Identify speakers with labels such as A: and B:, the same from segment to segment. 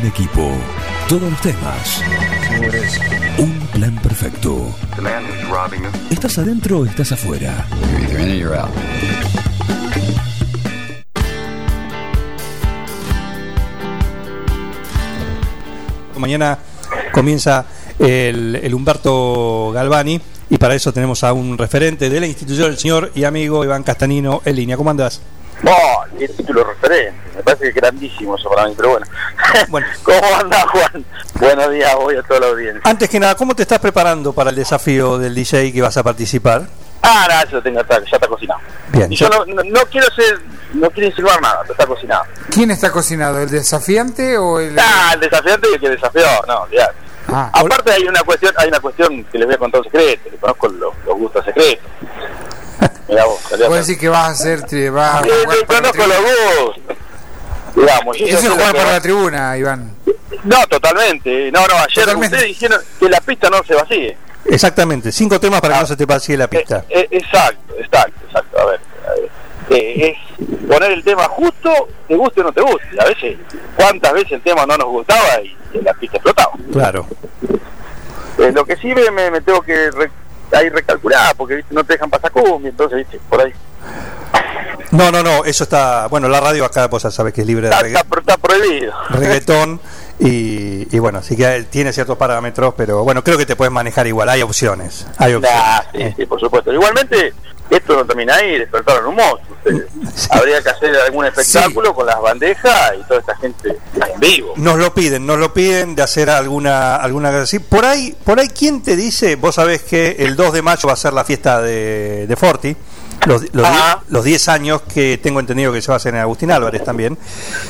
A: Un equipo. Todos los temas. Un plan perfecto. ¿Estás adentro o estás afuera?
B: Mañana comienza el, el Humberto Galvani y para eso tenemos a un referente de la institución, el señor y amigo Iván Castanino en línea. ¿Cómo andás?
C: Oh, qué título referente, me parece que es grandísimo eso para mí, pero bueno.
B: Bueno.
C: ¿Cómo andás, Juan? Buenos días, voy a toda la audiencia.
B: Antes que nada, ¿cómo te estás preparando para el desafío del DJ que vas a participar?
C: Ah, nada, eso tengo, ya está cocinado.
B: Bien.
C: Y yo no, no, no quiero ser, no quiero insinuar nada, pero está cocinado.
D: ¿Quién está cocinado? ¿El desafiante o el.?
C: Ah, el desafiante y el que desafió, no, ya.
D: Ah,
C: Aparte hay una cuestión, hay una cuestión que les voy a contar un secreto, le conozco los, los gustos secretos. Mirá vos, salí a
D: Puedes decir que vas a hacer. tri- Vas a jugar
C: sí,
D: para la
C: conozco
D: tribuna.
C: Digamos,
D: Eso es jugar para
C: va-
D: la tribuna, Iván.
C: No, totalmente. No, no, ayer
D: Totalmente.
C: ustedes dijeron que la pista no se vacíe.
B: Exactamente, cinco temas para que no se te pase la pista.
C: Eh, eh, exacto, exacto, exacto. A ver, a ver. Eh, es poner el tema justo, te guste o no te guste. A veces, ¿cuántas veces el tema no nos gustaba y, y la pista explotaba?
B: Claro.
C: Eh, lo que sí me, me, tengo que ahí recalcular, porque ¿viste? no te dejan pasar cumbia, entonces, ¿viste? por ahí.
B: No, no, no, eso está. Bueno, la radio acá, vos ya sabes que es libre de
C: Está,
B: regga-
C: está pro- está prohibido.
B: reggaetón. Y, y bueno, sí que tiene ciertos parámetros, pero bueno, creo que te puedes manejar igual. Hay opciones. Hay opciones.
C: Nah, sí, sí, por supuesto. Igualmente, esto no termina ahí, despertaron un monstruo. Habría que hacer algún espectáculo con las bandejas y toda esta gente en vivo.
B: Nos lo piden, nos lo piden de hacer alguna alguna cosa así. Por ahí, por ahí ¿quién te dice? Vos sabés que el 2 de mayo va a ser la fiesta de, de Forti. Los, los,
C: Ajá.
B: die- los 10 años que tengo entendido que se va a hacer en Agustín Álvarez también.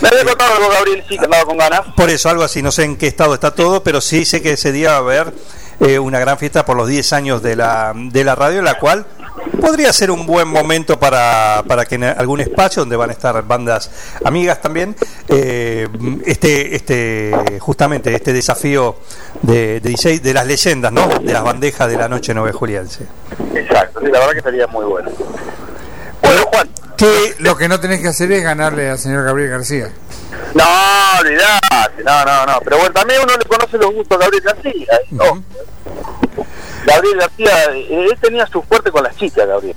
C: Me había contado algo, Gabriel, sí, que andaba con ganas.
B: Por eso, algo así, no sé en qué estado está todo, pero sí sé que ese día va a haber eh, una gran fiesta por los 10 años de la, de la radio, la cual podría ser un buen momento para, para que en algún espacio donde van a estar bandas amigas también, eh, este, este, justamente este desafío de, de DJ de las leyendas, ¿no? De las bandejas de la noche nueve juliense.
C: Exacto, sí, la verdad que estaría muy bueno. Bueno, Juan.
B: Que
D: Lo que no tenés que hacer es ganarle al señor Gabriel García.
C: No, olvidate, no, no, no. Pero bueno, también uno le conoce los gustos a Gabriel García. ¿eh? No. Gabriel García, eh, él tenía su fuerte con las chicas, Gabriel.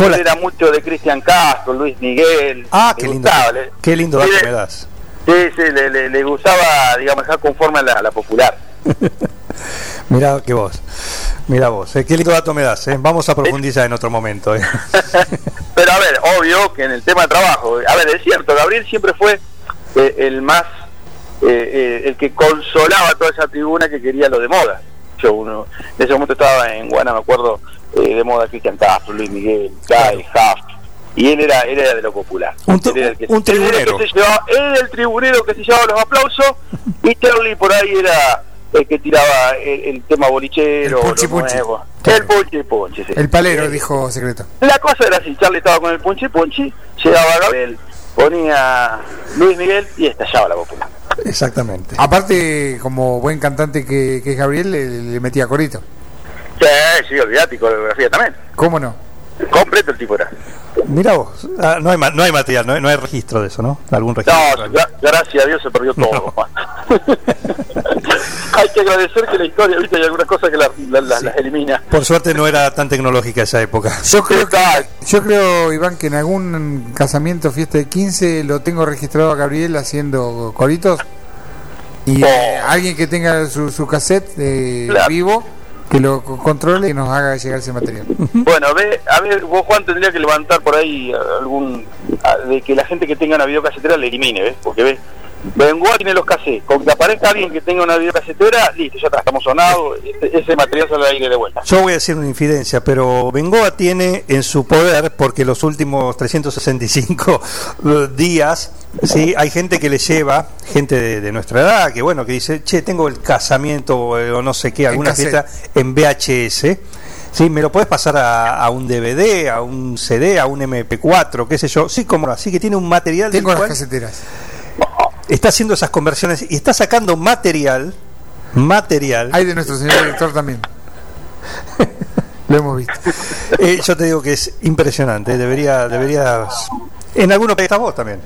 C: Él era mucho de Cristian Castro, Luis Miguel.
B: Ah, qué lindo,
C: gustaba,
B: qué lindo dato
C: le-
B: me das.
C: Sí, sí, le, le, le gustaba, digamos, dejar conforme a la, a la popular.
B: Mirá que vos, mirá vos, eh, qué lindo dato me das, eh. vamos a profundizar en otro momento. eh.
C: Pero a ver, obvio que en el tema de trabajo, a ver, es cierto, Gabriel siempre fue el más, el que consolaba toda esa tribuna que quería lo de moda. Uno, en ese momento estaba en Guana, me acuerdo, eh, de moda Cristian Castro, Luis Miguel, Guy, Huff, y él era, él era de lo popular.
B: Un
C: Él era el que-
B: un
C: él era el que
B: tribunero.
C: se llevaba- él era el tribunero que se llevaba los aplausos, y Charlie por ahí era el que tiraba el, el tema bolichero,
D: El punchi
C: lo
D: punchi.
C: nuevo.
D: Claro.
C: El punchi punchi, sí.
D: El palero, dijo secreto.
C: La cosa era así, Charlie estaba con el punchi punchi, llegaba Gabriel, ponía Luis Miguel y estallaba la popular.
B: Exactamente.
D: Aparte, como buen cantante que, que es Gabriel, le, le metía corito.
C: Sí, sí, olvidate, y coreografía también.
D: ¿Cómo no?
C: Completo el tipo era.
B: Mira vos, ah, no, hay, ma- no hay material, no hay, no hay registro de eso, ¿no? Algún registro.
C: No, gra- gracias a Dios se perdió todo,
B: No.
C: Hay que agradecer que la historia, viste, hay algunas cosas que la- la- la- las elimina.
B: Por suerte no era tan tecnológica esa época.
D: Yo creo, que, yo creo, Iván, que en algún casamiento, fiesta de 15, lo tengo registrado a Gabriel haciendo coritos. Y eh,
C: Oh.
D: alguien que tenga su, su cassette eh,
C: Claro.
D: vivo, que lo co- controle y nos haga llegar ese material.
C: Bueno, ve, a ver, vos Juan tendría que levantar por ahí algún a- de que la gente que tenga una videocasetera le elimine, ¿ves? Porque ves, Bengoa tiene los cassettes, con que aparezca alguien que tenga una videocasetera, listo, ya está, estamos sonados, ese, ese material sale al aire de vuelta.
B: Yo voy a decir una infidencia, pero Bengoa tiene en su poder, porque los últimos 365 días, sí, hay gente que le lleva, gente de, de nuestra edad, que bueno, que dice, che, tengo el casamiento eh, o no sé qué, alguna fiesta en VHS. Sí, me lo puedes pasar a, a un DVD, a un CD, a un MP4, qué sé yo. Sí, como así que tiene un material
D: Tengo las caseteras.
B: está haciendo esas conversiones y está sacando material, material.
D: Hay de nuestro señor director también. Lo hemos visto.
B: Eh, yo te digo que es impresionante. Debería, deberías. En algunos países estás vos también.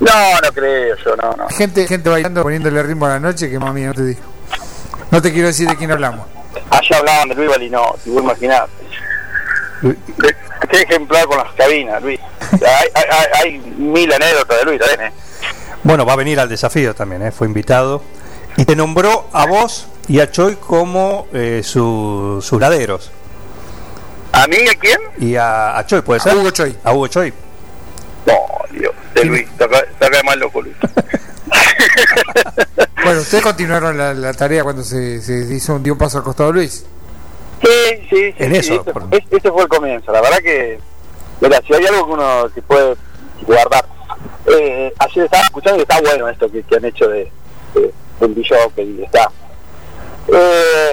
C: No, no creo yo, no, no.
D: Gente, gente bailando, poniéndole ritmo a la noche, que mami, no te digo. No te quiero decir de quién hablamos.
C: Allá hablaban de Luis Balino, si vos imaginás. Qué, qué ejemplar con las cabinas, Luis. Hay, hay, hay mil anécdotas de Luis también, ¿eh?
B: Bueno, va a venir al desafío también, ¿eh? fue invitado. Y te nombró a vos y a Choi como eh, su- sus laderos.
C: ¿A mí a quién?
B: Y a, a Choi, ¿puede
D: A
B: ser?
D: Hugo Choi.
B: A Hugo Choi.
C: Dios, de Luis, saca, saca mal loco Luis.
D: Bueno, ustedes continuaron la, la tarea cuando se, se hizo un, dio un paso al costado Luis.
C: Sí, sí, sí.
B: En
C: sí,
B: eso,
C: ese,
B: por-
C: es- ese fue el comienzo. La verdad que, mira, si hay algo que uno que puede guardar. Eh, ayer estaba escuchando y está bueno esto que, que han hecho de, de, del DJ, está. Eh,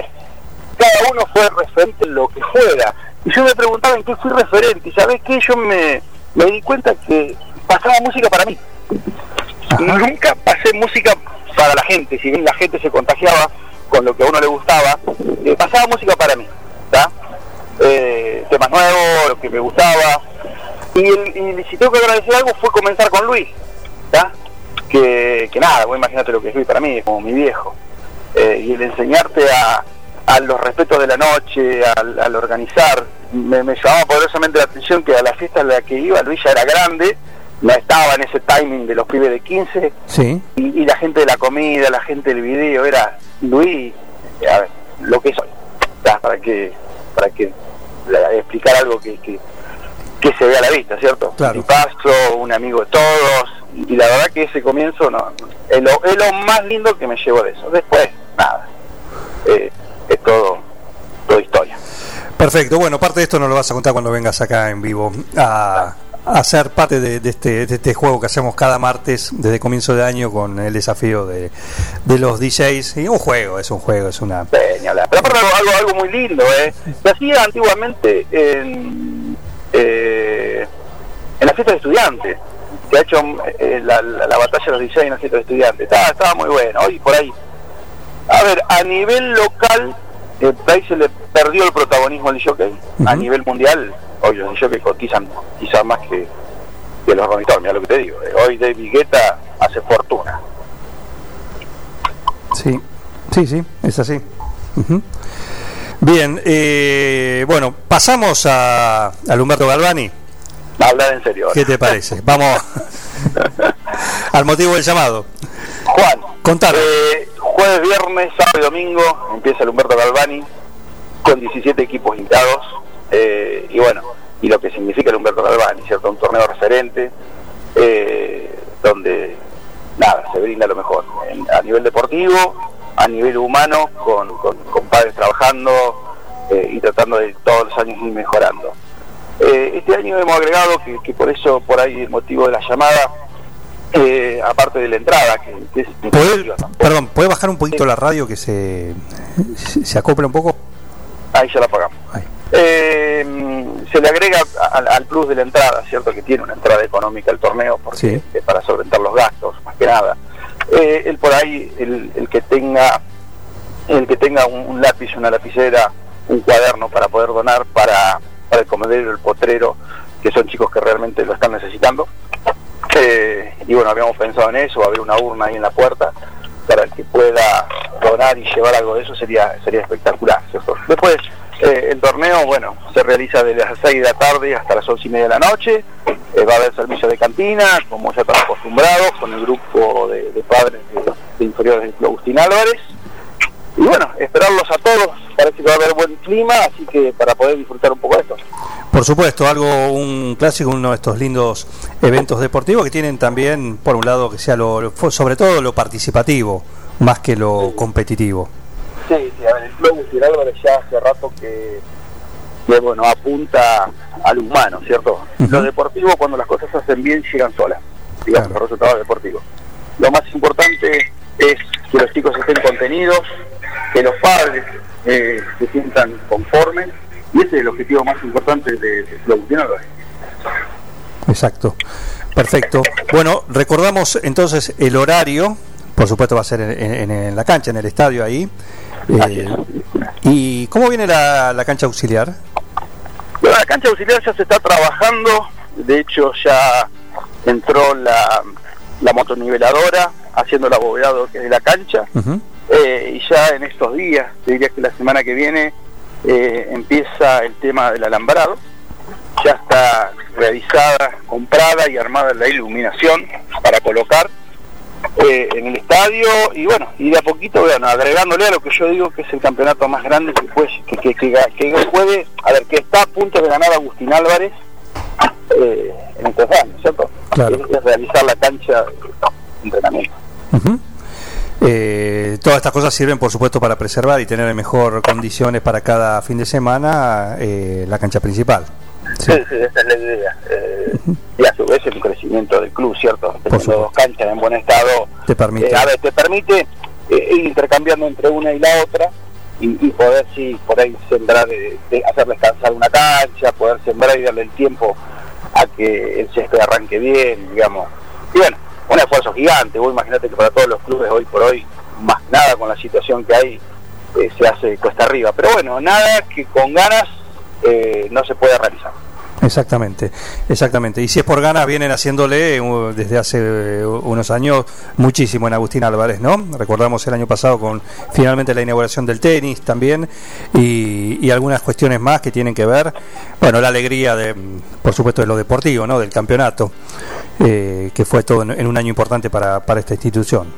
C: cada uno fue referente en lo que fuera. Y yo me preguntaba en qué fui referente. Y sabes qué, yo me, me di cuenta que pasaba música para mí. Nunca pasé música para la gente, si bien la gente se contagiaba con lo que a uno le gustaba, eh, pasaba música para mí. Eh, temas nuevos, lo que me gustaba. Y, el- y si tengo que agradecer algo fue comenzar con Luis. Que, que nada, vos imagínate lo que es Luis para mí, es como mi viejo. Eh, y el enseñarte a, a los respetos de la noche, al, al organizar, me, me llamaba poderosamente la atención que a la fiesta a la que iba Luis ya era grande, no estaba en ese timing de los pibes de 15,
B: Sí.
C: y, y la gente de la comida, la gente del video, era Luis, eh, a ver, lo que soy, para que para que la- explicar algo que, que, que se vea a la vista, ¿cierto?
B: Claro.
C: Mi pasto, un amigo de todos, y, y la verdad que ese comienzo no es lo, es lo más lindo que me llevo de eso. Después, nada, eh, es todo, todo historia.
B: Perfecto. Bueno, parte de esto nos lo vas a contar cuando vengas acá en vivo a, a ser parte de, este, de este juego que hacemos cada martes desde comienzo de año con el desafío de, de los DJs. Y un juego, es un juego, es una...
C: Hablar. Pero algo, algo, muy lindo, ¿eh? Se hacía antiguamente en, eh, en la fiesta de estudiantes. Se ha hecho eh, la batalla de los DJs en la fiesta de estudiantes. Estaba, estaba muy bueno. Hoy por ahí. A ver, a nivel local, eh, ahí se le perdió el protagonismo al jockey. A
B: Ujú.
C: nivel mundial, hoy los jockeys cotizan quizás más que, que los Stones, mira lo que te digo. eh. Hoy David Guetta hace fortuna.
B: Sí, sí, sí, es así. Bien, eh, bueno, pasamos a, al Humberto Galvani.
C: Hablar en serio. ahora.
B: ¿Qué te parece? Vamos al motivo del llamado.
C: Juan,
B: Contame.
C: Eh, jueves, viernes, sábado y domingo empieza el Humberto Galvani con 17 equipos invitados eh, y bueno, y lo que significa el Humberto Galvani, ¿cierto? Un torneo referente eh, donde nada, se brinda lo mejor a nivel deportivo, a nivel humano, con, padres trabajando eh, y tratando de todos los años ir mejorando. Este año hemos agregado que, que por eso, por ahí el motivo de la llamada, eh, aparte de la entrada, que, que es
B: ¿Podés- perdón, ¿puede bajar un poquito la radio que se, se, acopla un poco?
C: Ahí ya la pagamos.
B: Ahí.
C: Eh, se le agrega al, al plus de la entrada, ¿cierto? Que tiene una entrada económica el torneo, porque
B: Sí.
C: para solventar los gastos, más que nada. Eh, el por ahí, el, el que tenga el que tenga un, un lápiz, una lapicera, un cuaderno para poder donar para, para el comedero, el potrero, que son chicos que realmente lo están necesitando. Y bueno, habíamos pensado en eso, haber una urna ahí en la puerta para el que pueda donar y llevar algo de eso sería sería espectacular. Después, eh, el torneo, bueno, se realiza desde las 6 de la tarde hasta las 11 y media de la noche. Eh, va a haber servicio de cantina, como ya están acostumbrados, con el grupo de, de padres de, de inferiores Club Agustín Álvarez. Y bueno, esperarlos a todos. Parece que va a haber buen clima, así que para poder disfrutar un poco de esto.
B: Por supuesto, algo, un clásico, uno de estos lindos eventos deportivos que tienen también, por un lado, que sea lo, sobre todo lo participativo, más que lo competitivo.
C: Sí, sí, a ver, el Club Agustín Álvarez ya hace rato que, que, bueno, apunta al humano, ¿cierto?
B: Ujú.
C: Lo deportivo, cuando las cosas se hacen bien, llegan solas, digamos,
B: Claro.
C: los resultados deportivos. Lo más importante es que los chicos estén contenidos, que los padres eh, se sientan conformes, y ese es el objetivo más importante de- Agustín Álvarez.
B: Exacto. Perfecto. Bueno, recordamos entonces el horario, por supuesto va a ser en, en- en la cancha, en el estadio ahí. Eh, ¿Y cómo viene la, la cancha auxiliar?
C: Bueno, la cancha auxiliar ya se está trabajando, de hecho ya entró la, la motoniveladora, haciendo el abovedado que es de la cancha. Eh, y ya en estos días, te diría que la semana que viene, eh, empieza el tema del alambrado. Ya está realizada, comprada y armada la iluminación para colocar eh, en el estadio y bueno, y de a poquito, bueno, agregándole a lo que yo digo que es el campeonato más grande que, puede, que, que, puede, a ver, que está a punto de ganar Agustín Álvarez eh, en estos años, ¿cierto? Claro. Es, realizar la cancha de entrenamiento.
B: Eh, todas estas cosas sirven, por supuesto, para preservar y tener en mejor condiciones para cada fin de semana eh, la cancha principal.
C: Sí. sí, esa es la idea. Eh, y a su vez el crecimiento del club, ¿cierto? Teniendo dos canchas en buen estado.
B: Te permite.
C: a ver, te permite ir intercambiando entre una y la otra y, poder, sí, por ahí sembrar, de, hacer descansar una cancha, poder sembrar y darle el tiempo a que el césped arranque bien, digamos. Y bueno, un esfuerzo gigante. Vos imagínate que para todos los clubes hoy por hoy, más nada con la situación que hay, eh, se hace cuesta arriba. Pero bueno, nada que con ganas eh, no se pueda realizar.
B: Exactamente, exactamente. Y si es por ganas, vienen haciéndole uh, desde hace uh, unos años muchísimo en Agustín Álvarez, ¿no? Recordamos el año pasado con finalmente la inauguración del tenis también y, y algunas cuestiones más que tienen que ver, bueno, la alegría de, por supuesto, de lo deportivo, ¿no? Del campeonato. Eh, que fue todo en, un año importante para, para esta institución.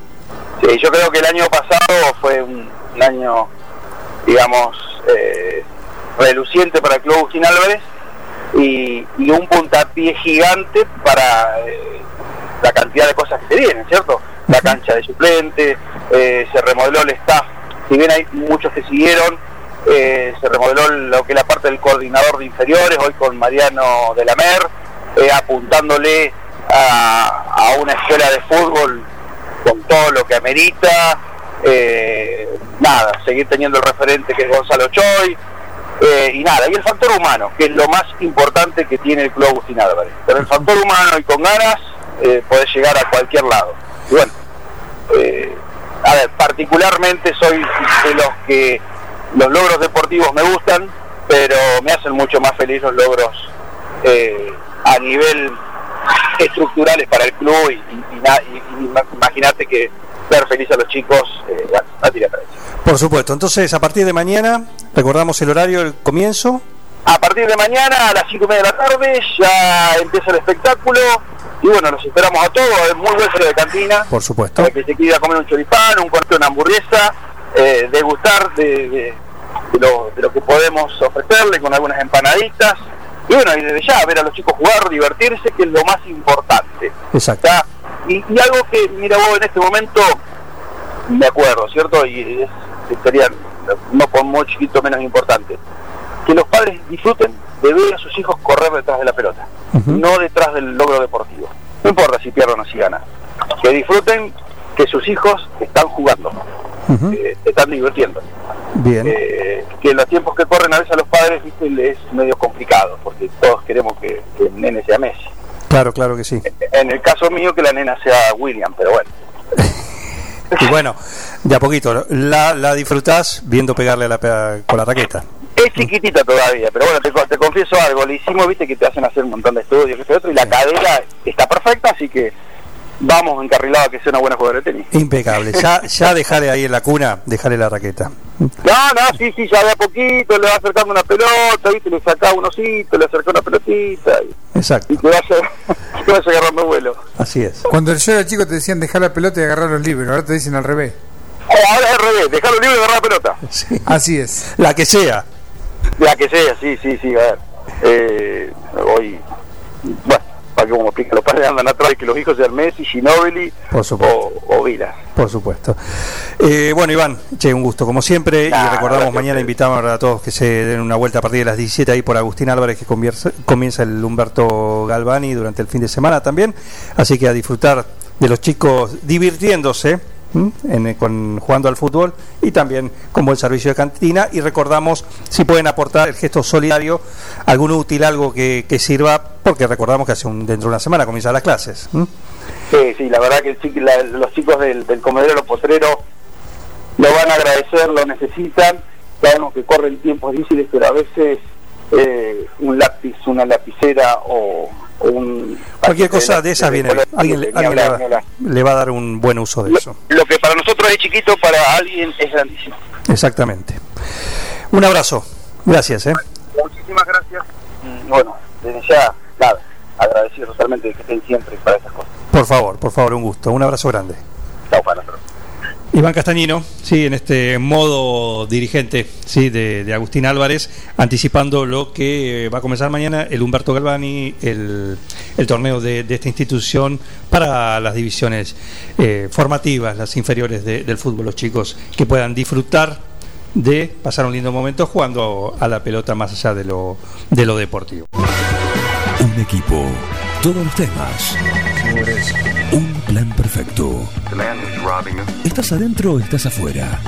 C: Sí, yo creo que el año pasado fue un, año, digamos, eh, reluciente para el Club Agustín Álvarez y, un puntapié gigante para eh, la cantidad de cosas que se vienen, ¿cierto? La cancha de suplente, se remodeló el staff, si bien hay muchos que siguieron, se remodeló lo que es la parte del coordinador de inferiores, hoy con Mariano de la Mer, apuntándole a, una escuela de fútbol con todo lo que amerita. Eh, nada, seguir teniendo el referente que es Gonzalo Choi. Eh, y nada, y el factor humano, que es lo más importante que tiene el Club Agustín Álvarez. Pero el factor humano y con ganas eh, podés llegar a cualquier lado. Y bueno, eh, a ver, particularmente soy de los que los logros deportivos me gustan, pero me hacen mucho más feliz los logros a nivel estructurales para el club y, y, imagínate que ver feliz a los chicos eh, a tirar
B: Por supuesto, entonces a partir de mañana, recordamos el horario, el comienzo.
C: A partir de mañana a las 5 y media de la tarde ya empieza el espectáculo y bueno, los esperamos a todos, es muy buen de cantina.
B: Por supuesto.
C: Para que se quiera comer un choripán, un corte, una hamburguesa, eh, degustar de, de, lo, de lo que podemos ofrecerle con algunas empanaditas y bueno, y desde ya ver a los chicos jugar, divertirse, que es lo más importante.
B: Exacto.
C: Y, algo que, mira vos, en este momento, me acuerdo, ¿cierto? Y sería, no por muy chiquito, menos importante, que los padres disfruten de ver a sus hijos correr detrás de la pelota, no detrás del logro deportivo. No importa si pierden o si ganan. Que disfruten que sus hijos están jugando, eh, están divirtiendo.
B: Bien.
C: Eh, que en los tiempos que corren a veces a los padres ¿viste? es medio complicado, porque todos queremos que, el nene sea Messi.
B: Claro, claro que sí.
C: En el caso mío que la nena sea William, pero bueno.
B: y bueno, de a poquito, la, la disfrutás viendo pegarle la, con la raqueta.
C: Es chiquitita todavía, pero bueno, te, te, confieso algo, le hicimos, viste, que te hacen hacer un montón de estudios, otro, y la cadera está perfecta, así que vamos encarrilados a que sea una buena jugadora de tenis.
B: Impecable. Ya, ya dejaré ahí en la cuna, dejaré la raqueta.
C: No, no, sí, sí, ya de a poquito le va acercando una pelota, ¿viste? le saca un osito, le acerca una pelotita.
B: Y, Exacto.
C: Y te vaya, te vaya agarrando vuelo.
B: Así es.
D: Cuando yo era chico te decían dejar la pelota y agarrar los libros, ahora te dicen al revés.
C: Oh, ahora es al revés, dejar los libros y agarrar la pelota.
B: Sí.
D: Así es.
B: La que sea.
C: La que sea, sí, sí, sí, a ver. Eh, hoy, bueno, que como explica, los padres andan atrás que los hijos sean Messi, Ginobili o, o Vila.
B: Por supuesto. Eh, bueno, Iván, che, un gusto como siempre. y recordamos, mañana invitamos a todos que se den una vuelta a partir de las 17 ahí por Agustín Álvarez, que comienza el Humberto Galvani durante el fin de semana también. Así que a disfrutar de los chicos divirtiéndose en, con, jugando al fútbol y también con buen servicio de cantina. Y recordamos si pueden aportar el gesto solidario, algún útil, algo que, sirva, porque recordamos que hace un, dentro de una semana comienzan las clases.
C: Sí, sí, la verdad que los chicos del, del comedero Los lo van a agradecer, lo necesitan. Sabemos que corren tiempos difíciles, pero a veces eh, un lápiz, una lapicera o un
B: cualquier cosa de esas viene alguien, le, va, a dar un buen uso de eso.
C: lo que para nosotros es chiquito para alguien es grandísimo.
B: Exactamente. Un abrazo. Gracias ¿eh?
C: muchísimas gracias. Bueno desde ya nada agradecido totalmente que estén siempre para esas cosas.
B: Por favor por favor un gusto. Un abrazo grande.
C: Chao para nosotros
B: Iván Castañino, sí, en este modo dirigente sí, de, Agustín Álvarez, anticipando lo que va a comenzar mañana el Humberto Galvani, el, torneo de, esta institución para las divisiones eh, formativas, las inferiores del fútbol, los chicos que puedan disfrutar de pasar un lindo momento jugando a la pelota más allá de lo, de lo deportivo.
A: Un equipo, todos los temas. Un plan perfecto. ¿Estás adentro o estás afuera?